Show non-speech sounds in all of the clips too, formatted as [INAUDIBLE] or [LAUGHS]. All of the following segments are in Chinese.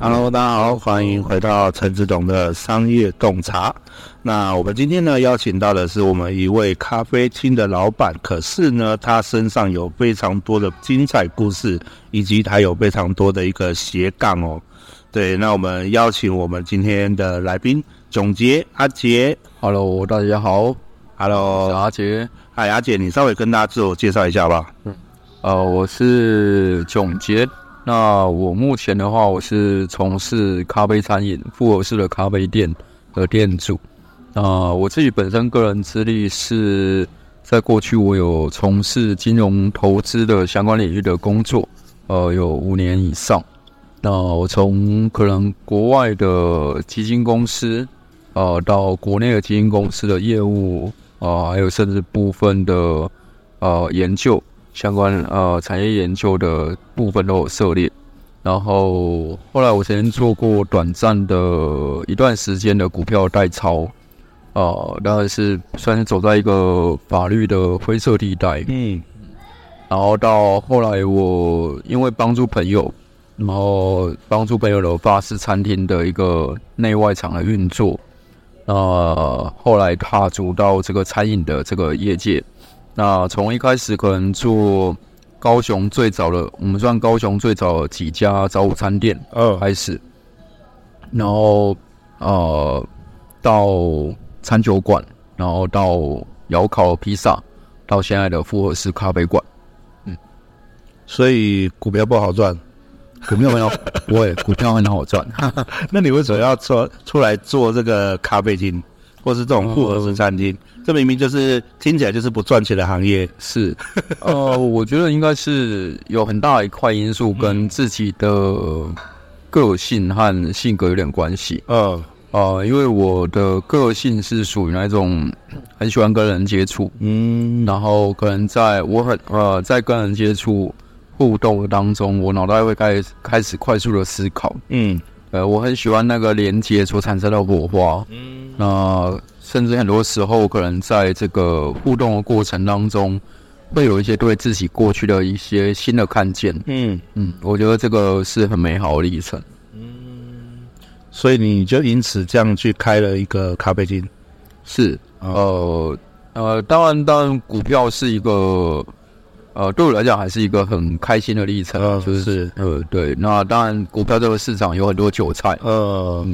Hello，大家好，欢迎回到陈志董的商业洞察。那我们今天呢，邀请到的是我们一位咖啡厅的老板，可是呢，他身上有非常多的精彩故事，以及他有非常多的一个斜杠哦。对，那我们邀请我们今天的来宾总结阿杰。Hello，大家好。Hello，阿杰。嗨，阿杰，你稍微跟大家自我介绍一下吧。嗯，呃，我是炯杰。那我目前的话，我是从事咖啡餐饮复合式的咖啡店的店主。那我自己本身个人资历是在过去我有从事金融投资的相关领域的工作，呃，有五年以上。那我从可能国外的基金公司，呃，到国内的基金公司的业务，啊、呃，还有甚至部分的呃研究。相关呃产业研究的部分都有涉猎，然后后来我曾经做过短暂的一段时间的股票代操，呃，当然是算是走在一个法律的灰色地带，嗯，然后到后来我因为帮助朋友，然后帮助朋友的法式餐厅的一个内外场的运作，呃，后来踏足到这个餐饮的这个业界。那从一开始可能做高雄最早的，我们算高雄最早的几家早午餐店，嗯，开始，然后呃到餐酒馆，然后到窑烤披萨，到现在的复合式咖啡馆，嗯，所以股票不好赚，股票没有，不会，股票很好赚，[LAUGHS] 那你为什么要出出来做这个咖啡厅？或是这种复合式餐厅，呃，这明明就是听起来就是不赚钱的行业。是，呃，我觉得应该是有很大一块因素跟自己的个性和性格有点关系。嗯，呃，因为我的个性是属于那种很喜欢跟人接触，嗯，然后可能在我很呃在跟人接触互动当中，我脑袋会开开始快速的思考，嗯。呃，我很喜欢那个连接所产生的火花，嗯，那甚至很多时候可能在这个互动的过程当中，会有一些对自己过去的一些新的看见，嗯。嗯，我觉得这个是很美好的历程，嗯，所以你就因此这样去开了一个咖啡厅，是，呃呃，当然当然，股票是一个。呃，对我来讲还是一个很开心的历程，呃、就是，是。呃，对。那当然，股票这个市场有很多韭菜，呃，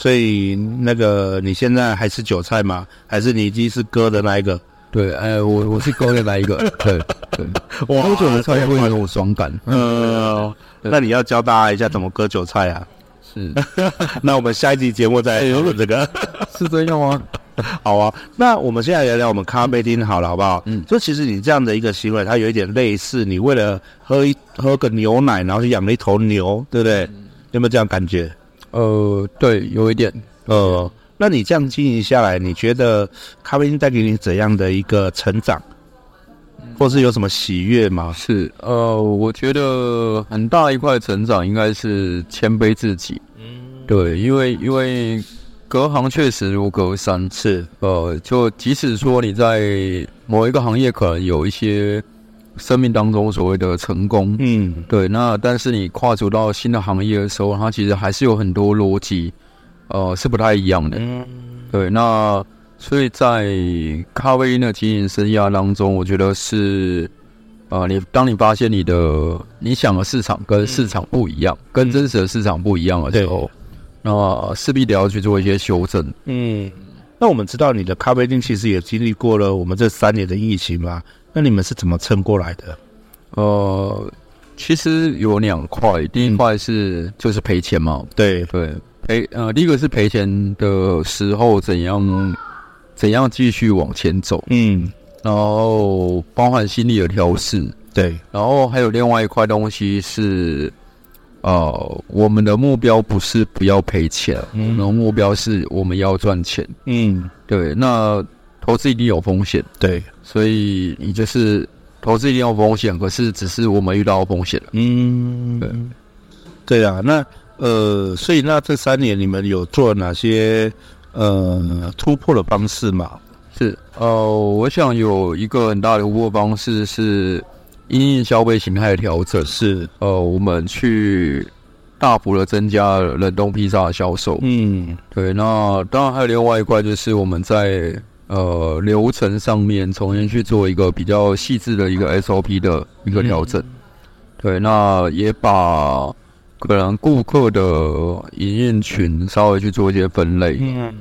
所以那个你现在还是韭菜吗？还是你已经是割的那一个？对，哎，我我是割的那一个，对 [LAUGHS] 对。我割韭菜会很有爽感，呃，那你要教大家一下怎么割韭菜啊？是，[LAUGHS] 那我们下一集节目再讨论这个，[LAUGHS] 是这样吗？好啊，那我们现在聊聊我们咖啡厅好了，好不好？嗯，就其实你这样的一个行为，它有一点类似你为了喝一喝个牛奶，然后去养了一头牛，对不对？嗯、有没有这样感觉？呃，对，有一点。呃，那你这样经营下来，你觉得咖啡厅带给你怎样的一个成长，或是有什么喜悦吗？是，呃，我觉得很大一块成长应该是谦卑自己。嗯，对，因为因为。隔行确实如隔山，是呃，就即使说你在某一个行业可能有一些生命当中所谓的成功，嗯，对，那但是你跨足到新的行业的时候，它其实还是有很多逻辑，呃，是不太一样的，嗯，对，那所以在咖啡因的经营生涯当中，我觉得是，呃，你当你发现你的你想的市场跟市场不一样，嗯、跟真实的市场不一样的时候。那势必得要去做一些修正。嗯，那我们知道你的咖啡店其实也经历过了我们这三年的疫情嘛？那你们是怎么撑过来的？呃，其实有两块，第一块是、嗯、就是赔钱嘛。对对，赔呃，第一个是赔钱的时候怎样怎样继续往前走。嗯，然后包含心理的调试。对，然后还有另外一块东西是。呃，我们的目标不是不要赔钱，嗯，我们的目标是我们要赚钱。嗯，对。那投资一定有风险，对，所以你就是投资一定有风险，可是只是我们遇到风险了。嗯，对，对啊。那呃，所以那这三年你们有做哪些呃突破的方式吗？是，呃，我想有一个很大的突破方式是。因应消费形态的调整，是呃，我们去大幅的增加冷冻披萨的销售。嗯，对。那当然还有另外一块，就是我们在呃流程上面重新去做一个比较细致的一个 SOP 的一个调整。嗯、对，那也把可能顾客的营运群稍微去做一些分类。嗯。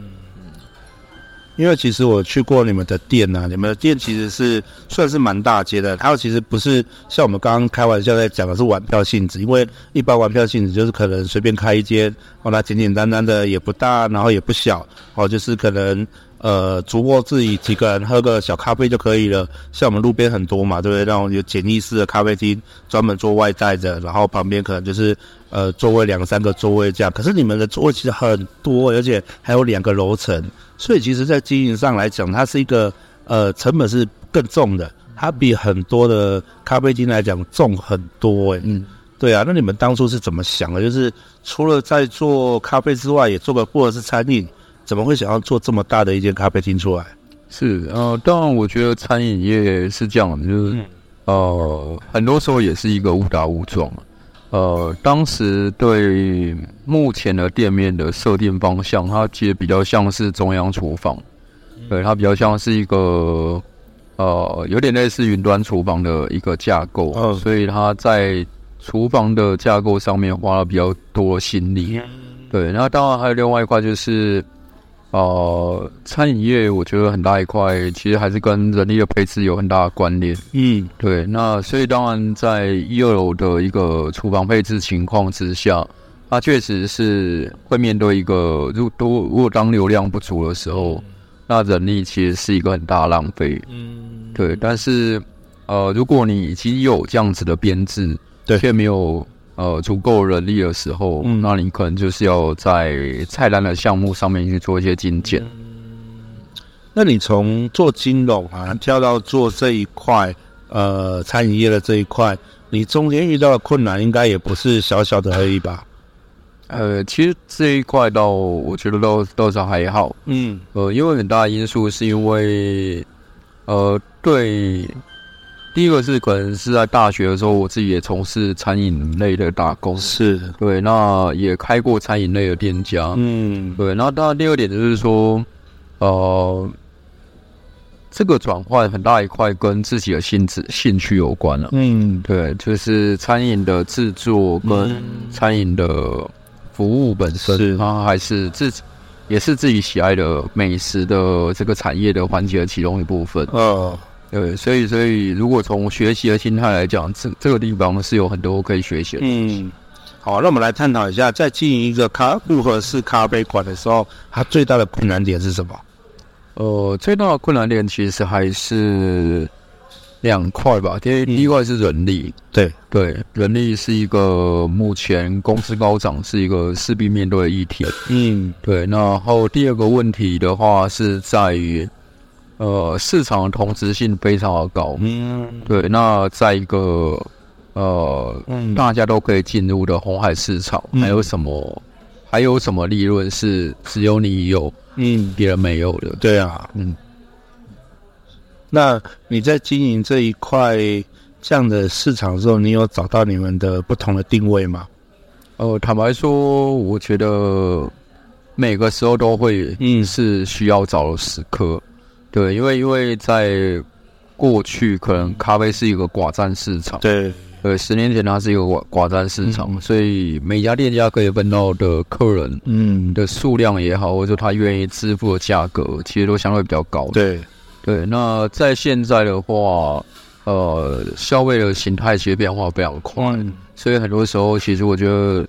因为其实我去过你们的店呐、啊，你们的店其实是算是蛮大街的，它其实不是像我们刚刚开玩笑在讲的是玩票性质，因为一般玩票性质就是可能随便开一间，哦，那简简单单的也不大，然后也不小，哦，就是可能呃主播自己几个人喝个小咖啡就可以了。像我们路边很多嘛，对不对？那种有简易式的咖啡厅，专门做外带的，然后旁边可能就是呃座位两三个座位这样。可是你们的座位其实很多，而且还有两个楼层。所以其实，在经营上来讲，它是一个呃成本是更重的，它比很多的咖啡厅来讲重很多诶。嗯，对啊。那你们当初是怎么想的？就是除了在做咖啡之外，也做个或者是餐饮，怎么会想要做这么大的一间咖啡厅出来？是呃，当然，我觉得餐饮业是这样的，就是、嗯、呃，很多时候也是一个误打误撞。呃，当时对目前的店面的设定方向，它其实比较像是中央厨房，对，它比较像是一个呃，有点类似云端厨房的一个架构，哦，所以它在厨房的架构上面花了比较多心力，对。那当然还有另外一块就是。呃，餐饮业我觉得很大一块，其实还是跟人力的配置有很大的关联。嗯，对。那所以当然，在一二楼的一个厨房配置情况之下，它确实是会面对一个，如果多如果当流量不足的时候，那人力其实是一个很大的浪费。嗯，对。但是，呃，如果你已经有这样子的编制，对，却没有。呃，足够人力的时候，嗯，那你可能就是要在菜单的项目上面去做一些精简。那你从做金融啊跳到做这一块，呃，餐饮业的这一块，你中间遇到的困难应该也不是小小的而已吧？呃，其实这一块倒我觉得倒倒是还好。嗯，呃，因为很大的因素是因为，呃，对。第一个是可能是在大学的时候，我自己也从事餐饮类的打工，是。对，那也开过餐饮类的店家，嗯，对。那当然第二点就是说，呃，这个转换很大一块跟自己的兴致兴趣有关了，嗯，对，就是餐饮的制作跟餐饮的服务本身，是。它还是自己也是自己喜爱的美食的这个产业的环节的其中一部分，哦。对，所以所以，如果从学习的心态来讲，这这个地方是有很多可以学习的。嗯，好，那我们来探讨一下，在经营一个咖复合式咖啡馆的时候，它最大的困难点是什么？呃，最大的困难点其实还是两块吧。第一，第一块是人力，对对，人力是一个目前工资高涨是一个势必面对的议题。嗯，对。然后第二个问题的话是在于。呃，市场的同质性非常的高，嗯，对。那在一个呃，嗯，大家都可以进入的红海市场，嗯、还有什么？还有什么利润是只有你有，嗯，别人没有的？对啊，嗯。那你在经营这一块这样的市场的时候，你有找到你们的不同的定位吗？呃，坦白说，我觉得每个时候都会，嗯，是需要找的时刻。对，因为因为在过去，可能咖啡是一个寡占市场。对，对，十年前它是一个寡寡占市场，嗯，所以每家店家可以分到的客人，嗯，的数量也好，或者说他愿意支付的价格，其实都相对比较高。对，对。那在现在的话，呃，消费的形态其实变化非常快，嗯，所以很多时候，其实我觉得，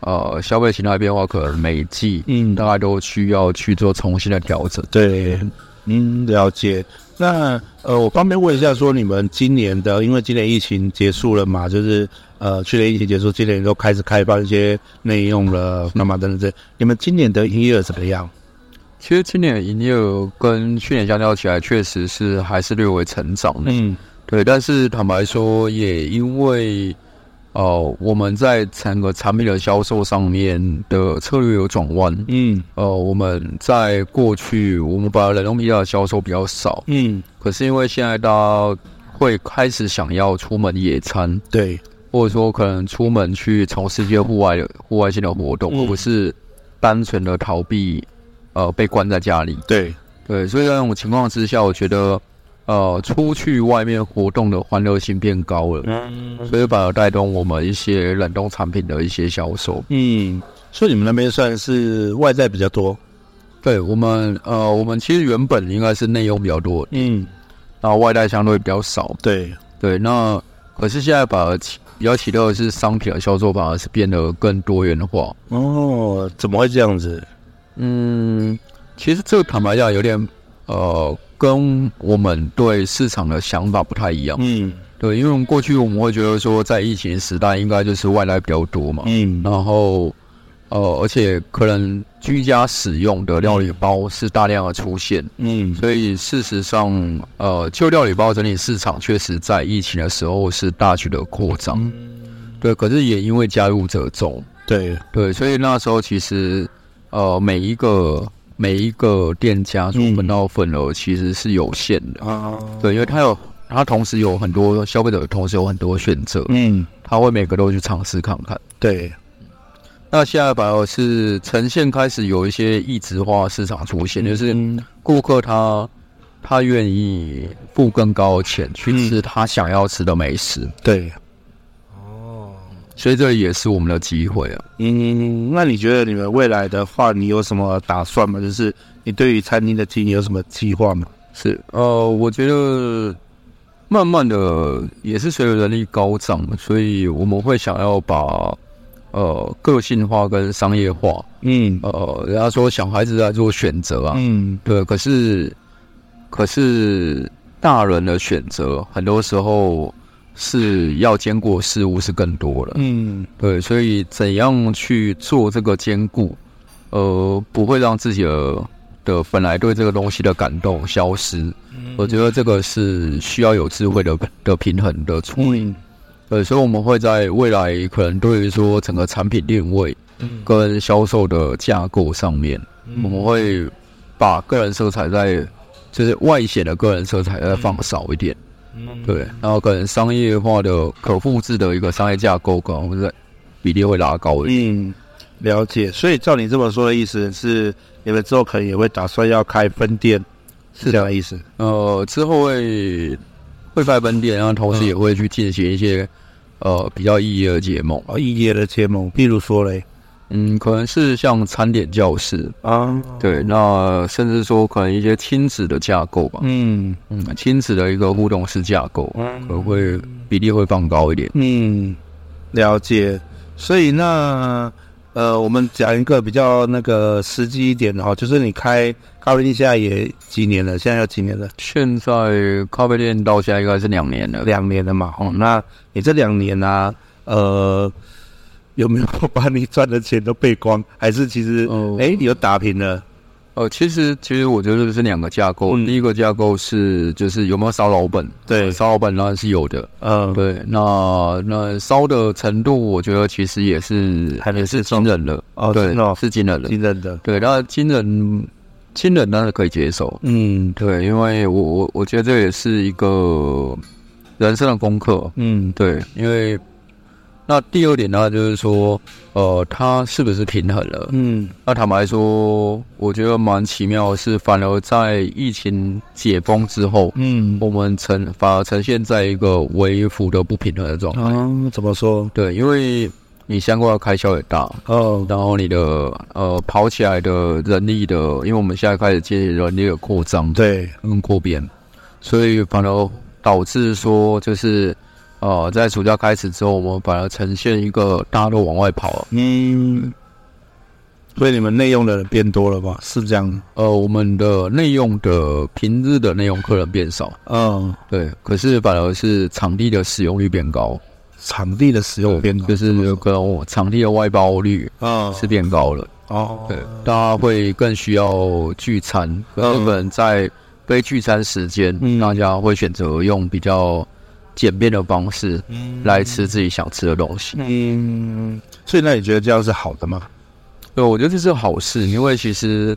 呃，消费形态变化可能每季，嗯，大概都需要去做重新的调整。对。嗯，了解。那呃，我方便问一下，说你们今年的，因为今年疫情结束了嘛，就是呃，去年疫情结束，今年都开始开放一些内用了，那么等等这，你们今年的营业额怎么样？其实今年的营业额跟去年相较起来，确实是还是略微成长的。嗯，对。但是坦白说，也因为。哦，我们在整个产品的销售上面的策略有转弯。嗯，呃，我们在过去，我们把冷冻啤的销售比较少。嗯，可是因为现在大家会开始想要出门野餐，对，或者说可能出门去从事一些户外的户外性的活动，而不是单纯的逃避，呃，被关在家里。对对，所以在这种情况之下，我觉得，呃，出去外面活动的欢乐性变高了，嗯，所以反而带动我们一些冷冻产品的一些销售。嗯，所以你们那边算是外在比较多。对我们，呃，我们其实原本应该是内用比较多，嗯，然后外带相对比较少。对对，那可是现在把比较奇特的是商品的销售反而是变得更多元化。哦，怎么会这样子？嗯，其实这个坦白讲有点，呃，跟我们对市场的想法不太一样。嗯，对，因为过去我们会觉得说，在疫情时代应该就是外来比较多嘛。嗯，然后。呃，而且可能居家使用的料理包是大量的出现，嗯，所以事实上，呃，就料理包整体市场确实在疫情的时候是大举的扩张，嗯，对，可是也因为加入者众，对。对，所以那时候其实，呃，每一个每一个店家所分到份额其实是有限的。啊，嗯，对，因为他有他同时有很多消费者，同时有很多选择，嗯，他会每个都去尝试看看，对。那现在反而是呈现开始有一些异质化市场出现，就是顾客他他愿意付更高的钱去吃他想要吃的美食。对，哦，所以这也是我们的机会啊。嗯，那你觉得你们未来的话，你有什么打算吗？就是你对于餐厅的经营有什么计划吗？是，呃，我觉得慢慢的也是随着人力高涨，所以我们会想要把。呃，个性化跟商业化，嗯，呃，人家说小孩子在做选择啊，嗯，对，可是，可是大人的选择很多时候是要兼顾事物是更多了，嗯，对，所以怎样去做这个兼顾，呃，不会让自己的的本来对这个东西的感动消失，嗯，我觉得这个是需要有智慧的的平衡的处理。嗯。对，所以我们会在未来可能对于说整个产品定位跟销售的架构上面，我们会把个人色彩在就是外显的个人色彩再放少一点，对，然后可能商业化的可复制的一个商业架构可能会比例会拉高一点。嗯，了解。所以照你这么说的意思是，你们之后可能也会打算要开分店，是这样的意思？呃，之后会。会开分店，然后同时也会去进行一些、嗯、呃比较异业的结盟哦，异业的结盟，比如说嘞，嗯，可能是像餐点教室啊，对，那甚至说可能一些亲子的架构吧，嗯嗯，亲子的一个互动式架构，嗯，可能会比例会放高一点，嗯，了解，所以那。呃，我们讲一个比较那个实际一点的哈，就是你开咖啡店现在也几年了？现在要几年了？现在咖啡店到现在应该是两年了，两年了嘛。哦，那你这两年呢、啊？呃，有没有把你赚的钱都背光？[LAUGHS] 还是其实，哎、呃，你有打平了？哦，其实其实我觉得是两个架构。嗯、第一个架构是就是有没有烧老本？对，烧老本当然是有的。嗯，对。那那烧的程度，我觉得其实也是还是惊人的。哦，对，是惊人的，惊人的。对，那惊人惊人当然可以接受。嗯，对，因为我我我觉得这也是一个人生的功课。嗯，对，因为。那第二点呢，就是说，呃，它是不是平衡了？嗯，那坦白说，我觉得蛮奇妙的是，反而在疫情解封之后，嗯，我们呈反而呈现在一个微幅的不平衡的状态。嗯，怎么说？对，因为你相关的开销也大哦，然后你的呃跑起来的人力的，因为我们现在开始接人力的扩张，对，跟扩编，所以反而导致说就是。哦，在暑假开始之后，我们反而呈现一个大家都往外跑了。嗯，所以你们内用的人变多了吧？是这样？呃，我们的内用的平日的内用客人变少。嗯，对。可是反而是场地的使用率变高，场地的使用变高，就是有个场地的外包率啊是变高了。哦，对，大家会更需要聚餐，可能在非聚餐时间，嗯、大家会选择用比较。简便的方式来吃自己想吃的东西。嗯，所以那你觉得这样是好的吗？对，我觉得这是好事，因为其实，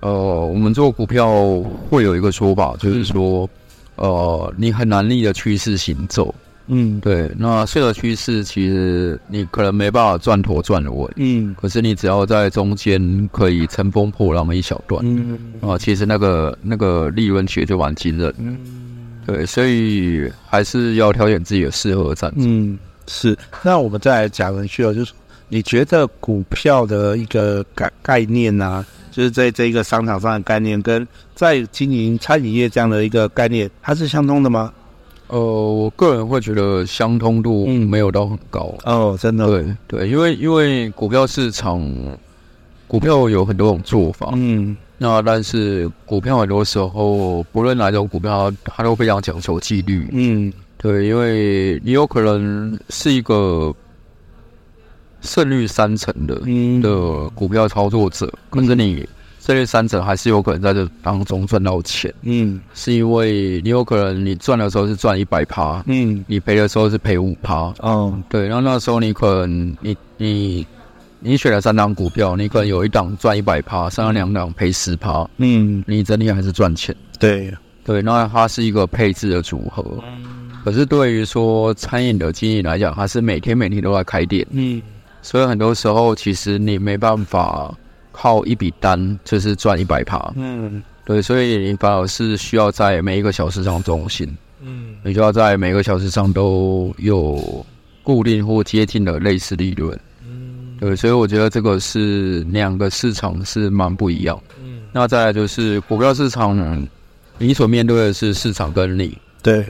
呃，我们做股票会有一个说法，就是说，呃，你很难逆着趋势行走。嗯，对，那顺着趋势，其实你可能没办法赚头赚的稳。嗯，可是你只要在中间可以乘风破浪一小段，嗯啊，其实那个那个利润其实就蛮惊人。嗯，对，所以还是要挑选自己的适合的战术。嗯，是。那我们再来讲一句哦，就是你觉得股票的一个概概念啊，就是在这一个商场上的概念，跟在经营餐饮业这样的一个概念，它是相通的吗？呃，我个人会觉得相通度没有到很高。嗯、哦，真的。对对，因为因为股票市场，股票有很多种做法。嗯，那但是股票很多时候，不论哪种股票，它都非常讲求纪律。嗯，对，因为你有可能是一个胜率三成的、嗯、的股票操作者，可是你。胜率三成还是有可能在这当中赚到钱，嗯，是因为你有可能你赚的时候是赚一百趴，嗯，你赔的时候是赔五趴，嗯，对，然后那时候你可能你你你选了三档股票，你可能有一档赚一百趴，剩下两档赔十趴，嗯，你整体还是赚钱，对。对，那它是一个配置的组合，可是对于说餐饮的经营来讲，它是每天每天都在开店，嗯，所以很多时候其实你没办法。靠一笔单就是赚一百趴，嗯，对，所以你反而是需要在每一个小时上中心，嗯，你就要在每个小时上都有固定或接近的类似利润，嗯，对，所以我觉得这个是两个市场是蛮不一样，嗯，那再来就是股票市场呢，你所面对的是市场跟你，对，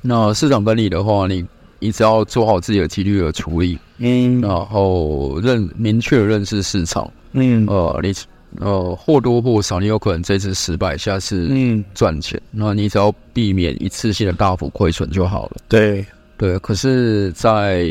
那市场跟你的话，你你只要做好自己的纪律的处理，嗯，然后认明确的认识市场。嗯，呃，你呃或多或少，你有可能这次失败，下次嗯。赚钱，那你只要避免一次性的大幅亏损就好了。对。对，可是，在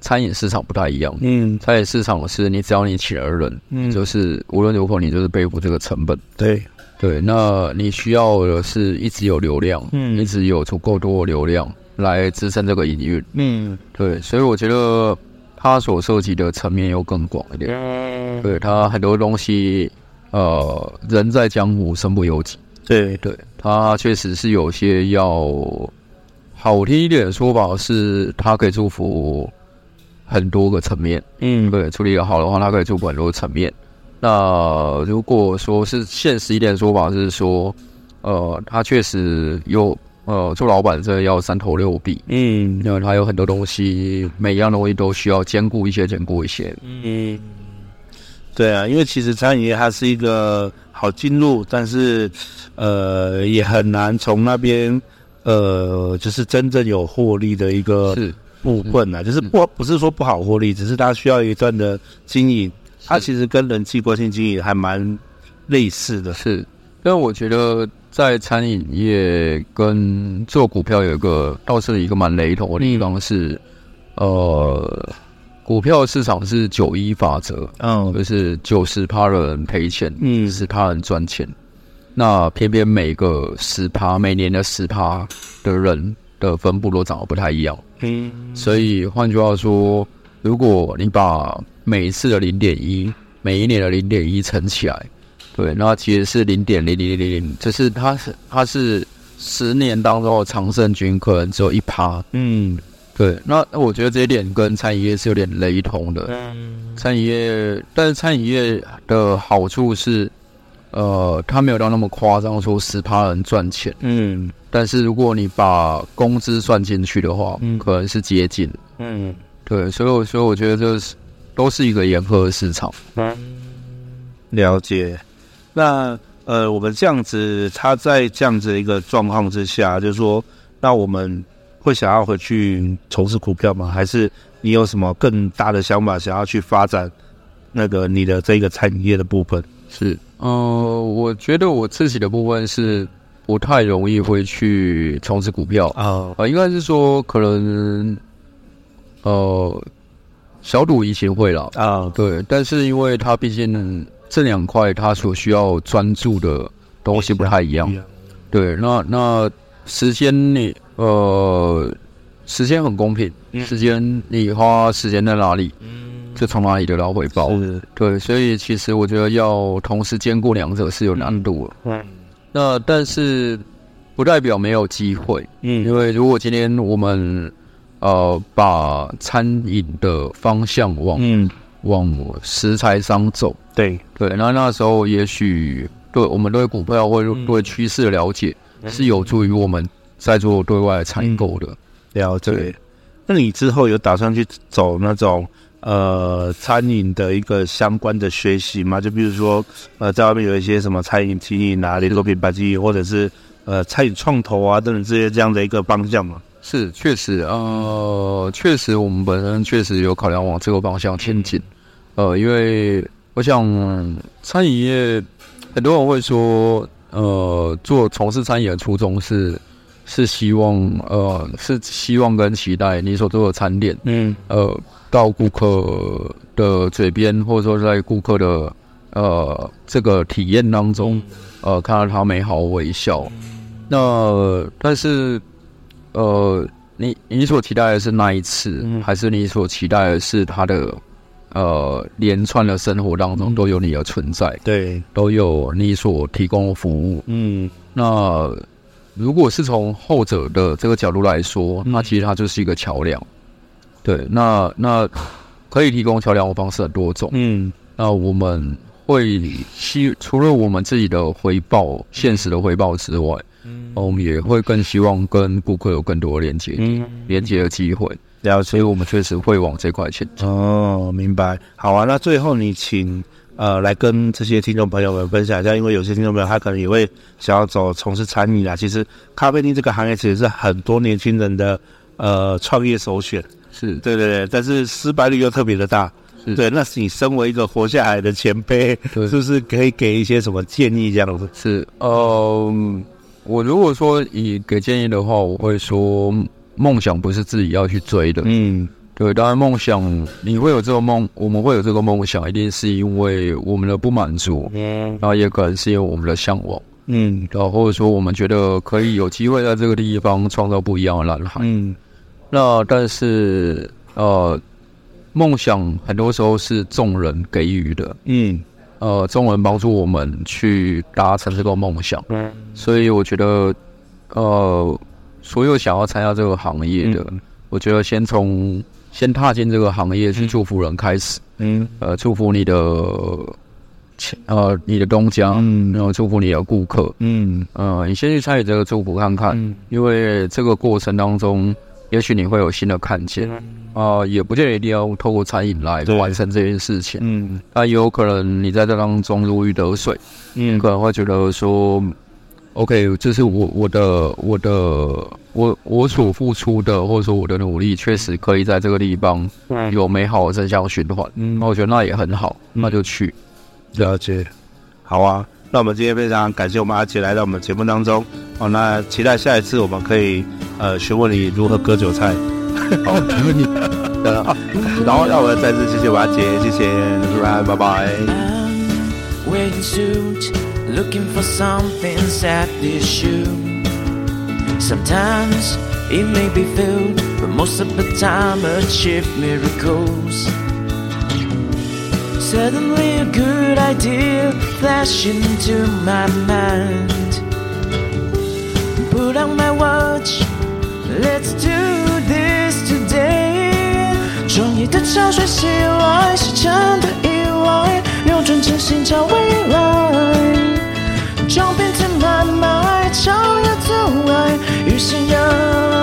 餐饮市场不太一样。嗯，餐饮市场是你只要你请了人，嗯，就是无论如何你就是背负这个成本。对对，那你需要的是一直有流量，嗯，一直有足够多的流量来支撑这个营运。嗯，对，所以我觉得。它所涉及的层面又更广一点，对，它很多东西，呃，人在江湖身不由己。对对，它确实是有些要好听一点的说法是，它可以祝福很多个层面。嗯，对，处理的好的话，他可以祝福很多层面。那如果说是现实一点的说法是说，呃，他确实有。呃，做老板这要三头六臂，嗯，因为他有很多东西，每一样东西都需要兼顾一些，兼顾一些，嗯，对啊，因为其实餐饮业它是一个好进入，但是呃也很难从那边呃就是真正有获利的一个部分啊，就是。不不是说不好获利，只是它需要一段的经营，它其实跟人际关系经营还蛮类似的，是，但我觉得。在餐饮业跟做股票有一个倒是一个蛮雷同的地方是，嗯、呃，股票市场是九一法则，嗯，就是九十趴的人赔钱，嗯，十趴人赚钱。那偏偏每个十趴每年的十趴的人的分布都长得不太一样，嗯，所以换句话说，如果你把每一次的零点一，每一年的零点一乘起来。对，那其实是零点零零零零，就是它是它是十年当中的常胜军，可能只有一趴。嗯，对。那我觉得这一点跟餐饮业是有点雷同的。嗯，餐饮业，但是餐饮业的好处是，呃，它没有到那么夸张，说十趴人赚钱。嗯，但是如果你把工资算进去的话，嗯，可能是接近。嗯，对，所以我所以我觉得这是都是一个严苛的市场。嗯，了解。那呃，我们这样子，他在这样子的一个状况之下，就是说，那我们会想要回去从事股票吗？还是你有什么更大的想法，想要去发展那个你的这个餐饮业的部分？是，呃，我觉得我自己的部分是不太容易会去从事股票。啊，啊、呃，应该是说可能，呃，小赌怡情会了啊，对，但是因为它毕竟。这两块它所需要专注的东西不太一样，对，那那时间你呃时间很公平，时间你花时间在哪里，就从哪里得到回报，对，所以其实我觉得要同时兼顾两者是有难度的，嗯，那但是不代表没有机会。嗯，因为如果今天我们呃把餐饮的方向往嗯往食材上走，对对，那那时候也许对我们对股票或对趋势的了解，是有助于我们在做对外采购的。了解。那你之后有打算去走那种呃餐饮的一个相关的学习嘛？就比如说呃在外面有一些什么餐饮经营啊、连锁品牌经营，或者是呃餐饮创投啊等等这些这样的一个方向嘛？是，确实，呃，确实我们本身确实有考量往这个方向前进。呃，因为我想餐饮业很多人会说，呃，做从事餐饮的初衷是。是希望，呃，是希望跟期待你所做的餐点，嗯，呃，到顾客的嘴边，或者说在顾客的呃这个体验当中，呃，看到他美好微笑。那但是，呃，你你所期待的是那一次，还是你所期待的是他的呃连串的生活当中都有你的存在？对，都有你所提供的服务。嗯，那。如果是从后者的这个角度来说，那其实它就是一个桥梁。对，那那可以提供桥梁的方式很多种。嗯，那我们会希除了我们自己的回报、现实的回报之外，嗯，我们也会更希望跟顾客有更多的连接，嗯，连接的机会。了解，所以我们确实会往这块前进。哦，明白。好啊，那最后你请。呃，来跟这些听众朋友们分享一下，因为有些听众朋友他可能也会想要走从事餐饮啊。其实咖啡厅这个行业其实是很多年轻人的呃创业首选，是对对对，但是失败率又特别的大。是对，那是你身为一个活下来的前辈，是不是可以给一些什么建议这样子？是，呃，我如果说以给建议的话，我会说梦想不是自己要去追的，嗯。对，当然梦想你会有这个梦，我们会有这个梦想，一定是因为我们的不满足，嗯，然后也可能是因为我们的向往，嗯，然后或者说我们觉得可以有机会在这个地方创造不一样的蓝海，嗯，那但是呃，梦想很多时候是众人给予的，嗯，呃，众人帮助我们去达成这个梦想，嗯，所以我觉得呃，所有想要参加这个行业的，嗯，我觉得先从。先踏进这个行业是祝福人开始，嗯，呃，祝福你的，呃，你的东家，嗯，然后祝福你的顾客，嗯，呃，你先去参与这个祝福看看，嗯，因为这个过程当中，也许你会有新的看见，啊，呃，也不见得一定要透过餐饮来完成这件事情，嗯，但也有可能你在这当中如鱼得水，嗯，可能会觉得说。OK，这是我我的我的我我所付出的，或者说我的努力，确实可以在这个地方有美好的正向循环。嗯，那我觉得那也很好，那就去了解。好啊，那我们今天非常感谢我们阿杰来到我们节目当中。好，那期待下一次我们可以呃询问你如何割韭菜。好，[LAUGHS] 没问题。好，然后让我们再次谢谢我阿杰，谢谢，拜拜。Looking for something sad issue. Sometimes it may be filled, but most of the time achieve miracles. Suddenly a good idea flashed into my mind. Put on my watch, let's do this today. 创业的潮水袭来，是真的意外，扭转真心找未来。 信仰